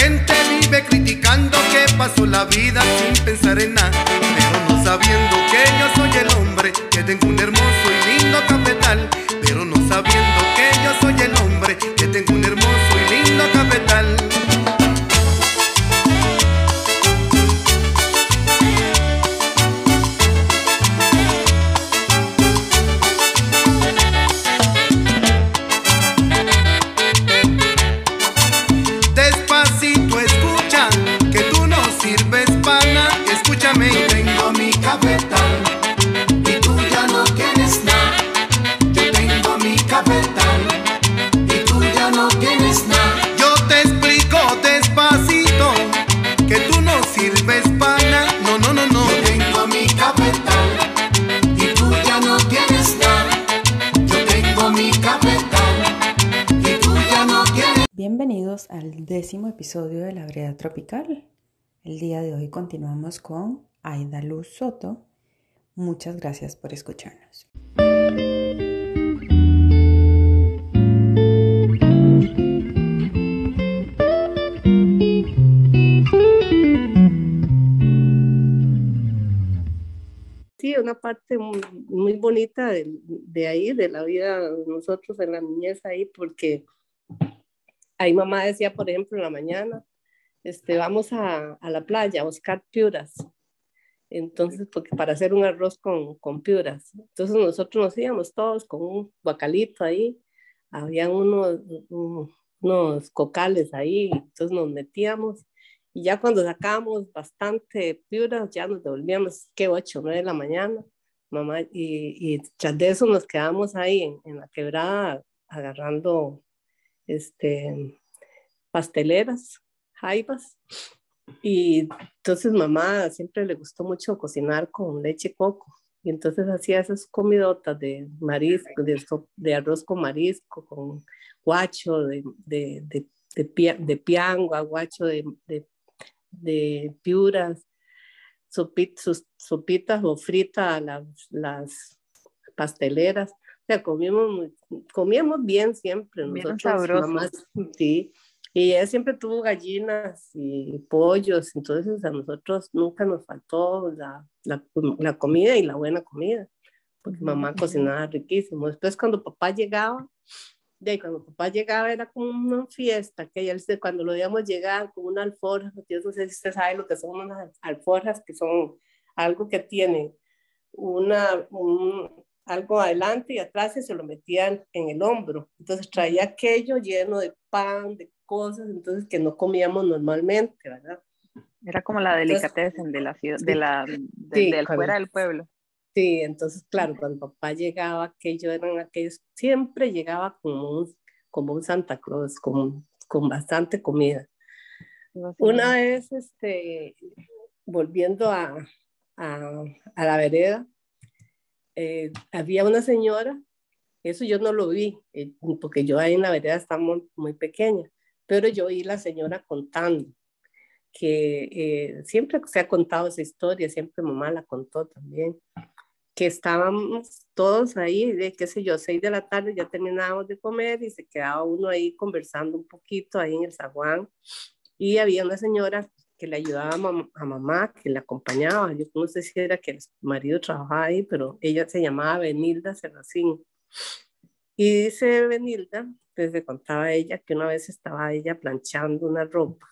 gente vive criticando que pasó la vida sin pensar en nada. Pero no sabiendo que yo soy el hombre, que tengo un hermoso y lindo cafetal. Episodio de La Breda Tropical. El día de hoy continuamos con Aida Luz Soto. Muchas gracias por escucharnos. Sí, una parte muy, muy bonita de, de ahí, de la vida de nosotros en la niñez ahí, porque ahí mamá decía, por ejemplo, en la mañana, este, vamos a, a la playa a buscar piuras. Entonces, porque para hacer un arroz con, con piuras. Entonces nosotros nos íbamos todos con un bacalito ahí, habían unos, un- unos cocales ahí, entonces nos metíamos y ya cuando sacábamos bastante piuras, ya nos devolvíamos, que 8, 9 de la mañana, mamá, y, y tras de eso nos quedamos ahí en, en la quebrada agarrando este, pasteleras, jaivas. Y entonces mamá siempre le gustó mucho cocinar con leche coco. Y entonces hacía esas comidotas de marisco, de, arroz con marisco, con guacho, de, de, de, de, pia- guacho de, piuras, sopit- sopitas o fritas las, las pasteleras. Sea, comíamos, muy- comíamos bien siempre. Bien Nosotros, sabroso. mamás, sí. Y ella siempre tuvo gallinas y pollos, entonces a nosotros nunca nos faltó la, la, la comida y la buena comida, porque mamá cocinaba riquísimo. Después cuando papá llegaba, de ahí, cuando papá llegaba era como una fiesta, que ya cuando lo veíamos llegar con una alforja, yo no sé si usted sabe lo que son unas alforjas, que son algo que tiene una, un- algo adelante y atrás y se lo metían en el hombro. Entonces traía aquello lleno de pan, de cosas, entonces que no comíamos normalmente, ¿verdad? Era como la delicatessen de la ciudad, de la, de- Sí, del cuando- fuera del pueblo. Sí, entonces, claro, cuando papá llegaba, aquello eran aquellos, siempre llegaba como un, como un Santa Claus, con, con bastante comida. Una vez, este, volviendo a, a, a la vereda, eh, había una señora, eso yo no lo vi, eh, porque yo ahí en la vereda estaba muy, muy pequeña, pero yo oí la señora contando que eh, siempre se ha contado esa historia, siempre mamá la contó también, que estábamos todos ahí, de qué sé yo, seis de la tarde, ya terminábamos de comer y se quedaba uno ahí conversando un poquito ahí en el zaguán y había una señora que le ayudaba a, mam- a mamá, que la acompañaba, yo no sé si era que el marido trabajaba ahí, pero ella se llamaba Benilda Serracín. Y dice Benilda, pues le contaba ella que una vez estaba ella planchando una ropa,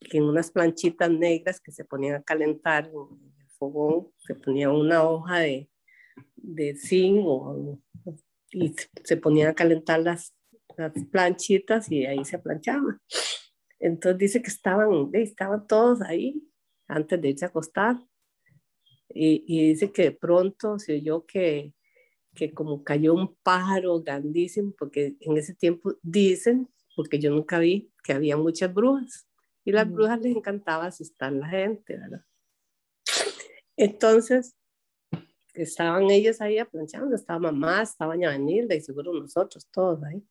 que en unas planchitas negras que se ponían a calentar en el fogón, se ponía una hoja de, de zinc o- y se ponían a calentar las, las planchitas y ahí se planchaba. Entonces dice que estaban, estaban todos ahí antes de irse a acostar. Y, y dice que de pronto se oyó que, que como cayó un pájaro grandísimo, porque en ese tiempo dicen, porque yo nunca vi, que había muchas brujas. Y las brujas les encantaba asustar a la gente, ¿verdad? Entonces, estaban ellos ahí aplanchando, estaba mamá, estaba doña Benilda y seguro nosotros todos ahí.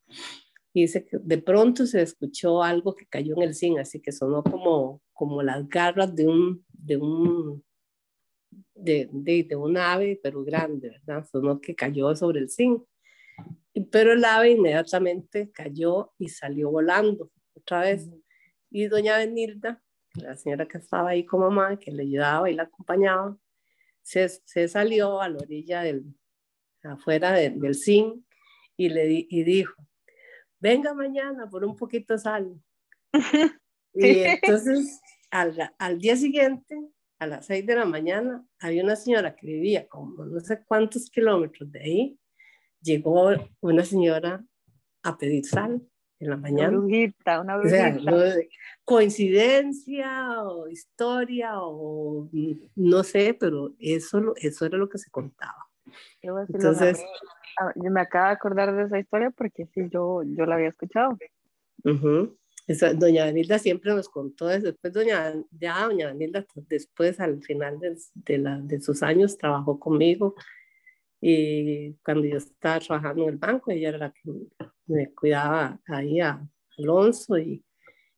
Y dice que de pronto se escuchó algo que cayó en el zinc, así que sonó como, como las garras de un, de un, de, de, de un ave, pero grande, ¿verdad? Sonó que cayó sobre el zinc. pero el ave inmediatamente cayó y salió volando otra vez. Y doña Benilda, la señora que estaba ahí con mamá, que le ayudaba y la acompañaba, se, se salió a la orilla del, afuera de- del zinc y le y dijo, venga mañana por un poquito de sal. Y entonces al, al día siguiente, a las 6 de la mañana, había una señora que vivía como no sé cuántos kilómetros de ahí, llegó una señora a pedir sal en la Una mañana. brujita, una O sea, brujita. no de- coincidencia o historia o no sé, pero eso, eso era lo que se contaba. Entonces, me acabo de acordar de esa historia porque sí, yo, yo la había escuchado. ujú, esa- doña Danilda siempre nos contó eso. Después, doña, ya doña Danilda, pues, después al final de, de, la- de sus años, trabajó conmigo. Y cuando yo estaba trabajando en el banco, ella era la que me cuidaba ahí a Alonso y,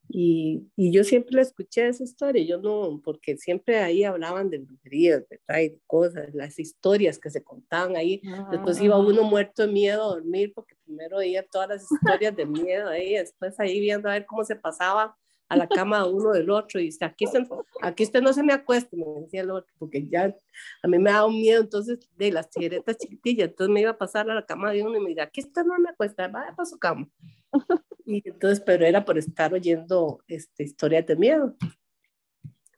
y, y yo siempre le escuché esa historia, yo no, porque siempre ahí hablaban de brujerías, ¿verdad? Y de cosas, las historias que se contaban ahí. Después iba uno muerto de miedo a dormir porque primero oía todas las historias de miedo ahí, después ahí viendo a ver cómo se pasaba a la cama de uno del otro y dice, aquí, usted- aquí usted no se me acueste, me decía el otro, porque ya a mí me daba un miedo entonces de las tijeretas chiquitillas, entonces me iba a pasar a la cama de uno y me decía, aquí usted no me acuesta, vaya para su cama. Y entonces, pero era por estar oyendo este, historias de miedo.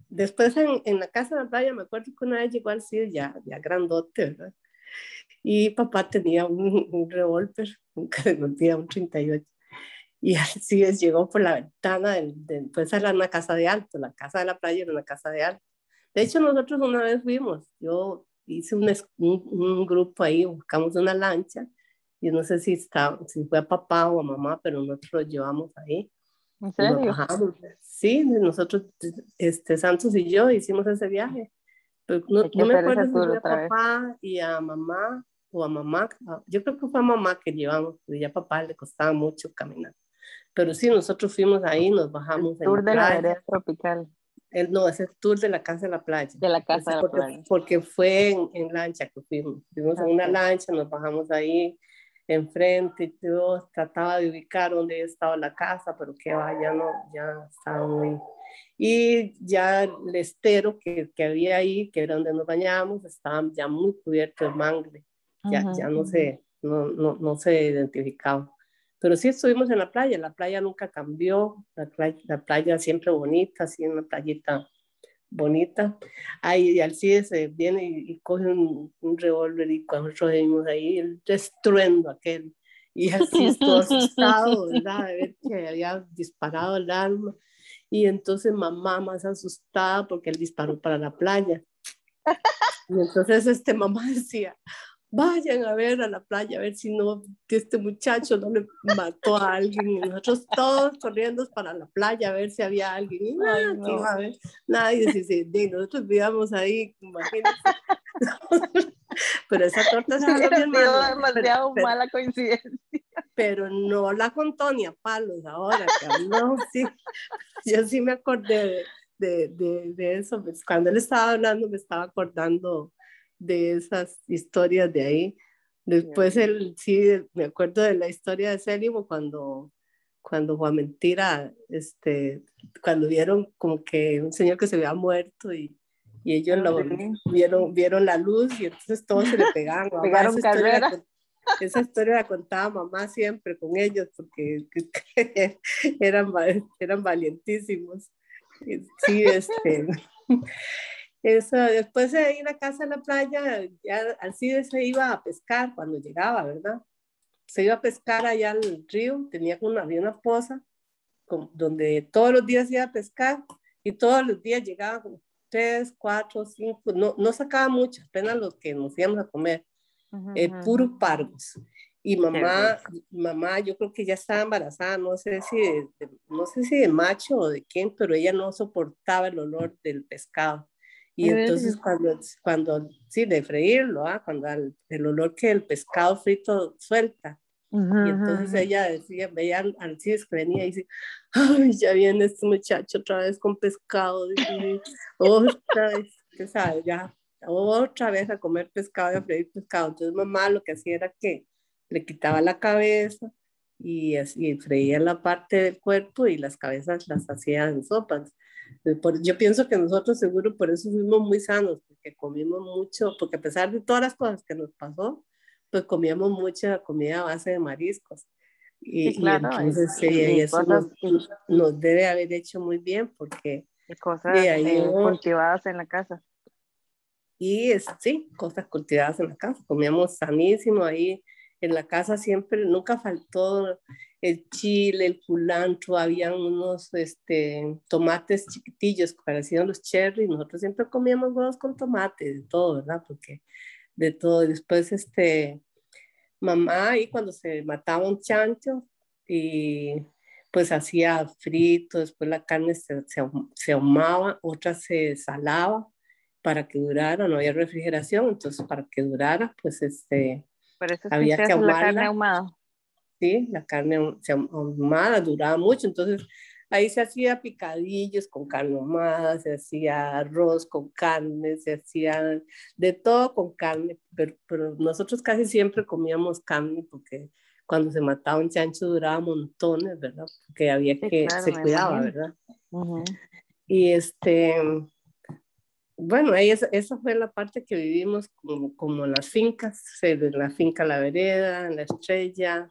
Después en, en la casa de playa, me acuerdo que una vez llegó al CID ya, ya grandote, ¿verdad? Y papá tenía un, un revólver, un tenía un 38. Y así es, llegó por la ventana, del, del- pues era una casa de alto, la casa de la playa era una casa de alto. De hecho, nosotros una vez fuimos, yo hice un, un, un grupo ahí, buscamos una lancha, y no sé si, está, si fue a papá o a mamá, pero nosotros lo llevamos ahí. ¿En nos serio? Sí, nosotros, este, Santos y yo hicimos ese viaje. Pero no, Hay que no me acuerdo si fue a otra vez. papá y a mamá o a mamá. Yo creo que fue a mamá que llevamos, porque ya a papá le costaba mucho caminar. Pero sí, nosotros fuimos ahí, nos bajamos El en tour la de la vereda tropical, El, no, ese tour de la casa de la playa. de la casa de la porque, playa. porque fue en, en lancha que fuimos. Fuimos en una lancha, nos bajamos ahí enfrente y yo trataba de ubicar dónde estaba la casa, pero que va, ya no, ya estaba muy... Y ya el estero que, que había ahí, que era donde nos bañábamos, estaba ya muy cubierto de mangle. Ya, ya no, se, no, no, no se identificaba. Pero sí estuvimos en la playa, la playa nunca cambió, la playa, la playa siempre bonita, así una playita bonita. Ahí Alcides viene y, y coge un, un revólver y cuando nosotros vimos ahí el estruendo aquel. Y así estuvo asustado, ¿verdad? De ver que había disparado el arma. Y entonces mamá más asustada porque él disparó para la playa. Y entonces este mamá decía, vayan a ver a la playa, a ver si no, este muchacho no le mató a alguien. Y nosotros todos corriendo para la playa a ver si había alguien. Y nada, Ay, no. a haber nadie. Sí, sí, de nosotros vivíamos ahí, imagínense. Pero esa torta se hermano. demasiado pero- mala coincidencia. pero no la contó ni a palos ahora, que no, sí, yo sí me acordé de, de, de, de eso, pues, cuando él estaba hablando me estaba acordando de esas historias de ahí. Después él, sí, me acuerdo de la historia de Célimo cuando, cuando Juan Mentira, este, cuando vieron como que un señor que se había muerto y, y ellos lo, Sí. vieron, vieron la luz y entonces todos se le pegaban. Mamá, Pegaron esa historia la esa historia la contaba mamá siempre con ellos porque eran, eran valientísimos. Sí, este. Eso, después de ir a casa a la playa, ya Alcides se iba a pescar cuando llegaba, ¿verdad? Se iba a pescar allá al río, tenía una, había una poza con- donde todos los días iba a pescar y todos los días llegaba como tres, cuatro, cinco, no, no sacaba mucho, apenas los que nos íbamos a comer eh, Ujú, puros ujú. pargos. Y mamá, mamá, yo creo que ya estaba embarazada, no sé si de, de- no sé si de macho o de quién, pero ella no soportaba el olor del pescado. Y ¿En entonces cuando, cuando, sí, de freírlo, ¿ah? cuando al- el olor que el pescado frito suelta. Y entonces ella decía, veía al que venía y dice, ay, ya viene este muchacho otra vez con pescado, dice, otra vez, usted sabe, ya, otra vez a comer pescado y a freír pescado. Entonces mamá lo que hacía era que le quitaba la cabeza y, así, freía la parte del cuerpo y las cabezas las hacía en sopas. Yo pienso que nosotros seguro por eso fuimos muy sanos, porque comimos mucho, porque a pesar de todas las cosas que nos pasó, pues comíamos mucha comida a base de mariscos. Y, claro, entonces sí, eso nos, debe haber hecho muy bien porque... cosas eh, cultivadas en la casa. Y sí, cosas cultivadas en la casa. Comíamos sanísimo ahí en la casa siempre, nunca faltó el chile, el culantro, habían unos este, tomates chiquitillos que parecían los cherry, nosotros siempre comíamos huevos con tomate, de todo, ¿verdad? Porque de todo, después este, mamá ahí cuando se mataba un chancho y pues hacía frito, después la carne se, se, ahumaba, otra se salaba para que durara, no había refrigeración, entonces para que durara, pues este, había que ahumarla. la carne ahumada. Sí, la carne ahumada duraba mucho, entonces ahí se hacía picadillos con carne ahumada, se hacía arroz con carne, se hacía de todo con carne, pero, pero nosotros casi siempre comíamos carne porque cuando se mataba un chancho duraba montones, ¿verdad? Porque había que, se cuidaba, ¿verdad? Y este, bueno, ahí esa, fue la parte que vivimos como, como las fincas, la finca La Vereda, La Estrella,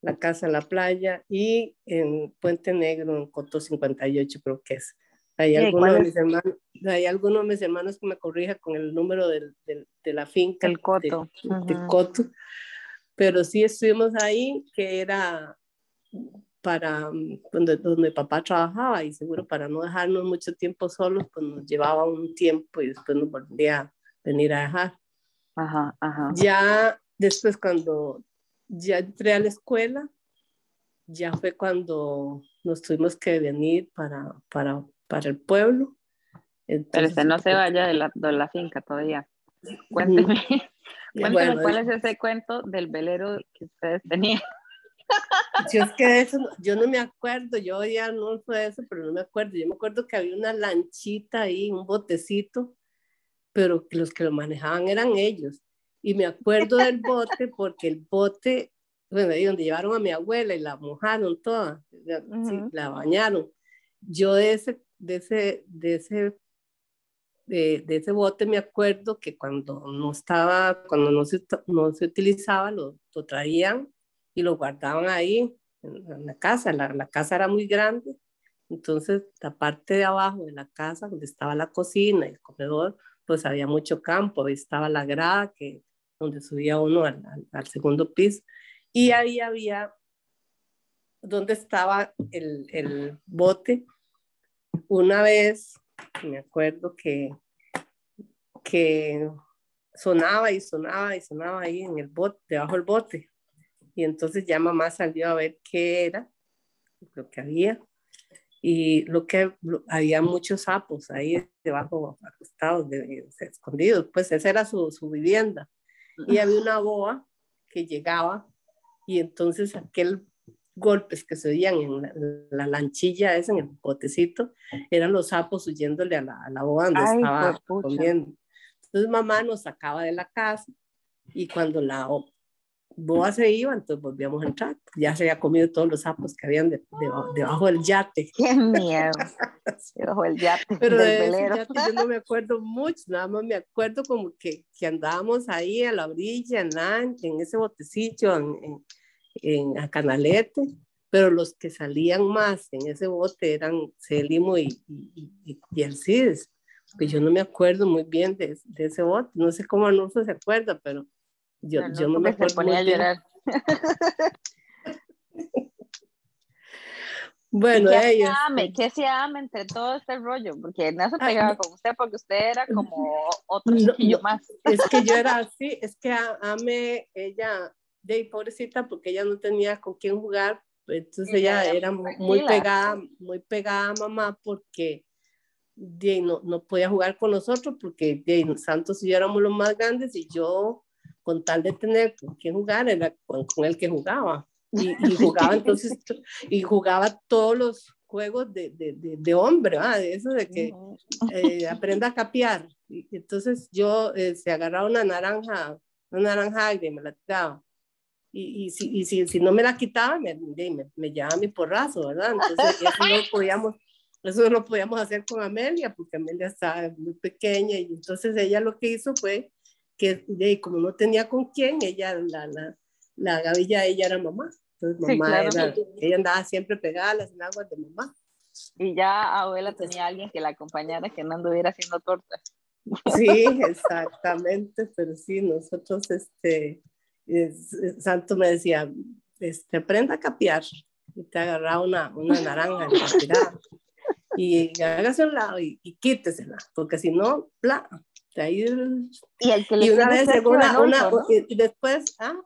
la casa La Playa y en Puente Negro, en Coto 58 creo que es. Hay algunos, de mis hermanos, hay algunos de mis hermanos que me corrijan con el número del, de la finca. El Coto. De, Coto. Pero sí estuvimos ahí, que era para mm, donde, donde papá trabajaba y seguro para no dejarnos mucho tiempo solos, pues nos llevaba un tiempo y después nos volvía a venir a dejar. Ajá, ajá. Ya después cuando ya entré a la escuela, ya fue cuando nos tuvimos que venir para, para, para el pueblo. Pero usted no se vaya de la, de la finca todavía. Cuénteme, cuénteme cuál es ese cuento del velero que ustedes tenían. Yo es que eso, yo no me acuerdo, yo ya no fue eso, pero no me acuerdo. Yo me acuerdo que había una lanchita ahí, un botecito, pero los que lo manejaban eran ellos. Y me acuerdo del bote porque el bote, bueno, ahí donde llevaron a mi abuela y la mojaron toda, la bañaron. Yo de ese, de ese, de ese, de, ese bote me acuerdo que cuando no estaba, cuando no se, no se utilizaba, lo, lo traían y lo guardaban ahí en, la casa. La, la, casa era muy grande, entonces la parte de abajo de la casa, donde estaba la cocina y el comedor, pues había mucho campo, ahí estaba la grada que, donde subía uno al, al, segundo piso, y ahí había donde estaba el, el bote. Una vez, me acuerdo que, que sonaba y sonaba y sonaba ahí en el bote, debajo del bote. Y entonces ya mamá salió a ver qué era, lo que había. Y lo que había muchos sapos ahí debajo, acostados, de, escondidos. Pues esa era su, su vivienda. Y había una boa que llegaba y entonces aquel golpes que se oían en la, lanchilla esa, en el botecito, eran los sapos huyéndole a la, a la boa donde estaba comiendo. Entonces mamá nos sacaba de la casa y cuando la Boa se iba, entonces volvíamos a entrar. Ya se había comido todos los sapos que habían debajo del yate. ¡Qué miedo! debajo del yate. Pero de ese yate yo no me acuerdo mucho, nada más me acuerdo como que, que andábamos ahí a la orilla, en, en ese botecillo, en, en, a Canalete, pero los que salían más en ese bote eran Celimo y, y, y, y Alcides. Que yo no me acuerdo muy bien de, de ese bote, no sé cómo Arnulfo se acuerda, pero yo no, yo no me acuerdo. Se ponía a llorar. bueno, ¿Qué ellos. Ame, ¿Qué se ama entre todo este rollo? Porque no se pegaba con usted porque usted era como otro chiquillo más. Es que yo era así, es que Ame, ella, de pobrecita, porque ella no tenía con quién jugar, entonces ella, era muy pegada, muy pegada a mamá porque de, no, no podía jugar con nosotros porque de, Santos y yo éramos los más grandes y yo con tal de tener con quién jugar, era con, el que jugaba. Y, jugaba entonces, y jugaba todos los juegos de, de, de, hombre, ¿verdad? de eso de que eh, aprenda a capear. Y entonces yo eh, se agarraba una naranja, una naranja y me la tiraba. y, y, si, y si, si, no me la quitaba, me, me, me llevaba mi porrazo, ¿verdad? Entonces, eso no podíamos, eso no lo podíamos hacer con Amelia, porque Amelia estaba muy pequeña, y entonces ella lo que hizo fue que, de, como no tenía con quién, ella, la, la, la gavilla, ella era mamá. Entonces, mamá era, ella andaba siempre pegada a las aguas de mamá. Y ya abuela tenía alguien que la acompañara, que no anduviera haciendo tortas. Sí, exactamente, pero sí, nosotros, este, Santo me decía, este, aprenda a capiar, y te agarraba una, una naranja y, y hágase un lado y, y, quítesela, porque si no, bla, ahí, y, el que le y una vez una, una y después, ¿ah?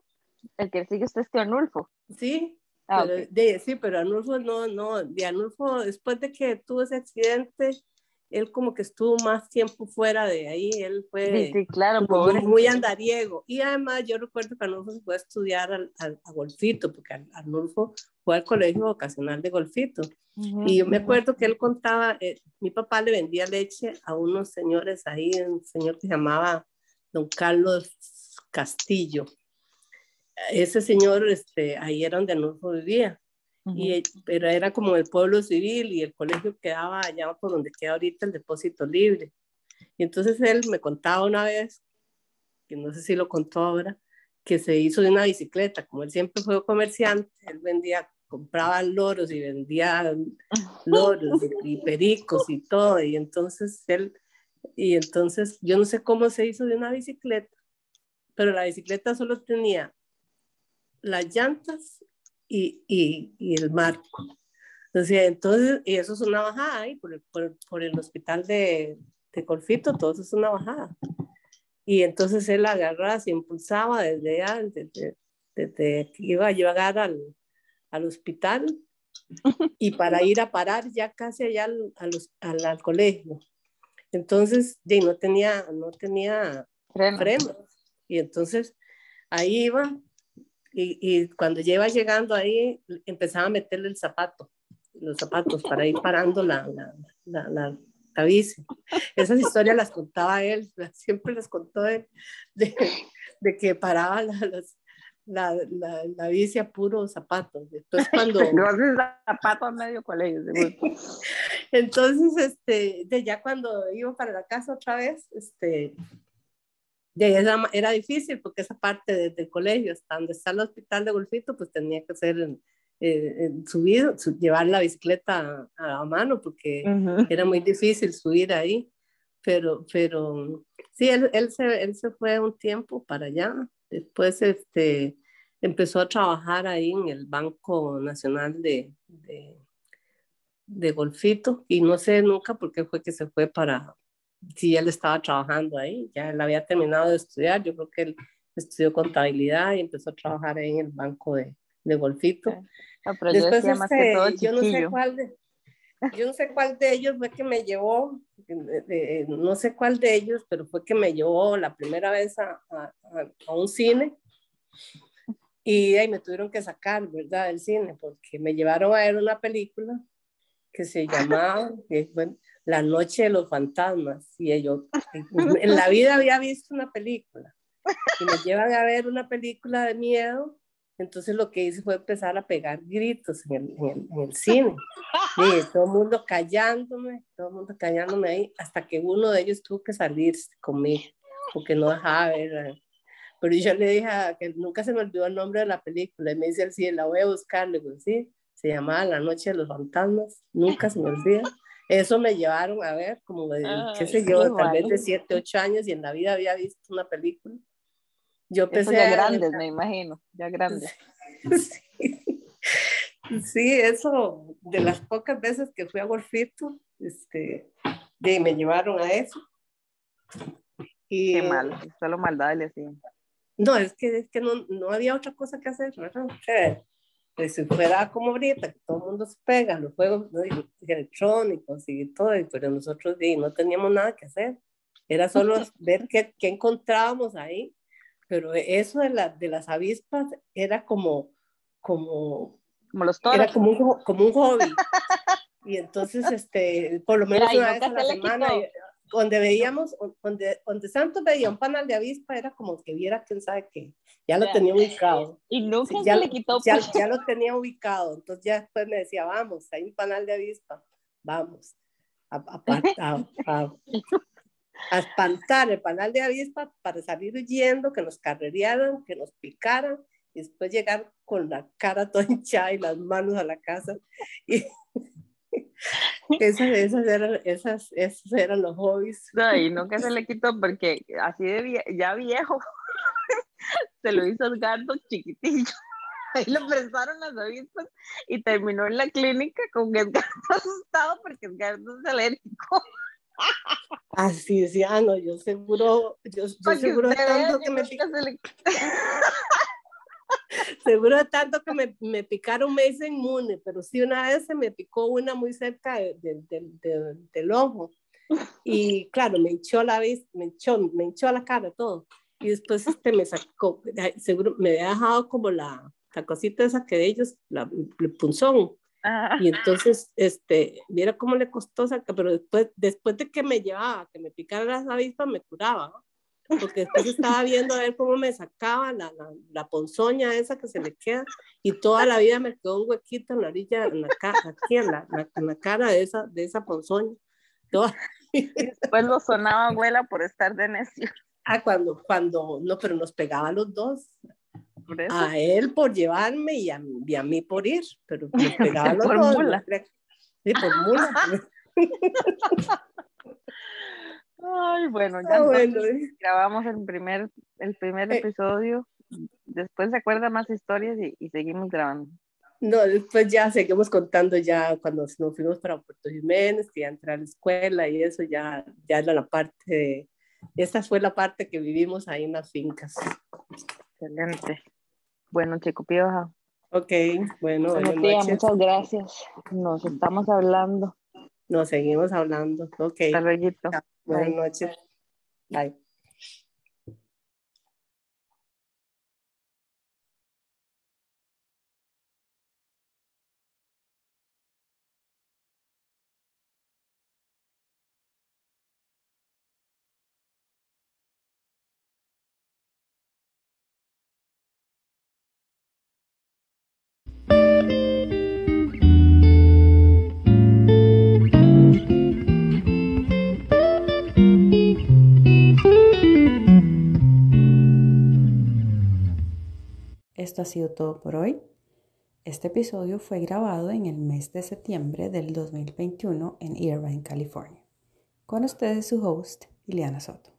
El que sigue usted es que Anulfo. Sí, ah, pero, de, sí, pero Anulfo no, no, de Anulfo, después de que tuvo ese accidente, él como que estuvo más tiempo fuera de ahí, él fue sí, claro, muy, andariego. Y además yo recuerdo que Arnulfo se fue a estudiar al, a Golfito, porque Arnulfo fue al colegio vocacional de Golfito. y yo me acuerdo que él contaba, eh, mi papá le vendía leche a unos señores ahí, un señor que se llamaba don Carlos Castillo. Ese señor, este, ahí era donde Arnulfo vivía y, pero era como el pueblo civil y el colegio quedaba allá por donde queda ahorita el depósito libre. Y entonces él me contaba una vez, que no sé si lo contó ahora, que se hizo de una bicicleta, como él siempre fue comerciante, él vendía, compraba loros y vendía loros y, pericos y todo, y entonces él, y entonces yo no sé cómo se hizo de una bicicleta, pero la bicicleta solo tenía las llantas y, y, y el marco. Entonces, entonces, y eso es una bajada ahí por el, por, por el hospital de, de Colfito, todo eso es una bajada. Y entonces él agarraba, se impulsaba desde allá, desde, desde que iba a llegar al, al hospital y para ir a parar ya casi allá al, al, al, colegio. Entonces, ya no tenía, no tenía freno. Y entonces ahí iba y, y, cuando lleva llegando ahí, empezaba a meterle el zapato, los zapatos para ir parando la, la, la, la, la bici. Esas historias las contaba él, siempre las contó él, de, de que paraba las, la, la, la, bici a puros zapatos. Después cuando... zapatos a medio colegio. Entonces, este, de ya cuando iba para la casa otra vez, este, era, era difícil porque esa parte desde el colegio hasta donde está el hospital de Golfito, pues tenía que ser eh, subir, llevar la bicicleta a, a mano porque era muy difícil subir ahí. Pero, pero sí, él, él, se, él se fue un tiempo para allá. Después este, empezó a trabajar ahí en el Banco Nacional de, de, de Golfito y no sé nunca por qué fue que se fue para, si él estaba trabajando ahí, ya él había terminado de estudiar, yo creo que él estudió contabilidad y empezó a trabajar ahí en el banco de, de Golfito. pero Después, yo, este, yo no sé cuál de, yo no sé cuál de ellos fue que me llevó, no sé cuál de ellos, pero fue que me llevó la primera vez a, a, a un cine y ahí me tuvieron que sacar, ¿verdad?, del cine, porque me llevaron a ver una película que se llamaba, bueno, la noche de los fantasmas. Y yo en la vida había visto una película. Y me llevan a ver una película de miedo. Entonces lo que hice fue empezar a pegar gritos en el, en el, cine. Y todo el mundo callándome, todo el mundo callándome ahí, hasta que uno de ellos tuvo que salir conmigo, porque no dejaba ver. Pero yo le dije que nunca se me olvidó el nombre de la película. Y me dice, sí, la voy a buscar. Le digo, sí, se llamaba La Noche de los Fantasmas. Nunca se me olvida. Eso me llevaron a ver, como de, qué sé yo, tal vez de 7, 8 años y en la vida había visto una película. Yo pensé. ya grandes, me imagino, ya grandes. Sí. sí. eso, de las pocas veces que fui a Golfito, este, de, me llevaron a eso. Y, Qué mal, solo maldad le hacían. No, es que, es que no, no había otra cosa que hacer, ¿verdad? Pues si fuera como ahorita, que todo el mundo se pega, los juegos electrónicos y todo, pero nosotros no teníamos nada que hacer. Era solo ver qué, qué, encontrábamos ahí. Pero eso de, la, de las avispas era como, como, como los toros. Era como un, como un hobby. y entonces, este, por lo menos una vez a la semana, donde veíamos, donde, donde Santos veía un panal de avispa, era como que viera quién sabe qué. Ya lo tenía ubicado. Y nunca ya, se le quitó. Ya, ya, lo tenía ubicado. Entonces ya después me decía, vamos, hay un panal de avispa, vamos. A, a, a, a, espantar el panal de avispa para salir huyendo, que nos carrerearan, que nos picaran y después llegar con la cara toda hinchada y las manos a la casa. Y, esas, esas, eran, esas, esos eran los hobbies. No, y nunca se le quitó porque así de ya viejo se lo hizo Edgardo chiquitillo. Ahí le prestaron las avispas y terminó en la clínica con Edgardo asustado porque Edgardo es alérgico. Así es, ya no, yo seguro, yo, yo seguro tanto que me le... seguro tanto que me, me, picaron me hice inmune, pero sí una vez se me picó una muy cerca de, de, de, del ojo y claro, me hinchó la vista, me hinchó, me hinchó la cara, todo y después este me sacó, seguro me había dejado como la, la cosita esa que de ellos, la, el punzón. Ah. Y entonces, este, viera cómo le costó sacar, pero después, después de que me llevaba, que me picara las avispas, me curaba, porque después estaba viendo a ver cómo me sacaba la, la, la, ponzoña esa que se le queda, y toda la vida me quedó un huequito en la orilla, en la aquí en la, en la cara de esa, de esa ponzoña. Toda... Después lo sonaba abuela por estar de necio. Ah, cuando, cuando, no, pero nos pegaba los dos. A él por llevarme y a, y a, mí por ir, pero nos pegaba los por dos. Mula. Sí, por mula. Ay, bueno, ya ah, bueno. grabamos el primer, el primer Eh. episodio. Después se acuerda más historias y, y seguimos grabando. No, después ya seguimos contando ya cuando nos fuimos para Puerto Jiménez, que ya entré a la escuela y eso ya, ya era la parte de, esta fue la parte que vivimos ahí en las fincas. Excelente. Bueno, Chico Pioja. Ok, bueno, buenas noches. muchas gracias. Nos estamos hablando. Nos seguimos hablando. Ok, Hasta luego. Buenas noches. Bye. Esto ha sido todo por hoy. Este episodio fue grabado en el mes de septiembre del 2021 en Irvine, California. Con ustedes su host, Ileana Soto.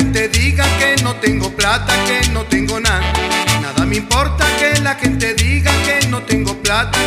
Gente diga que no tengo plata, que no tengo nada. Nada me importa que la gente diga que no tengo plata,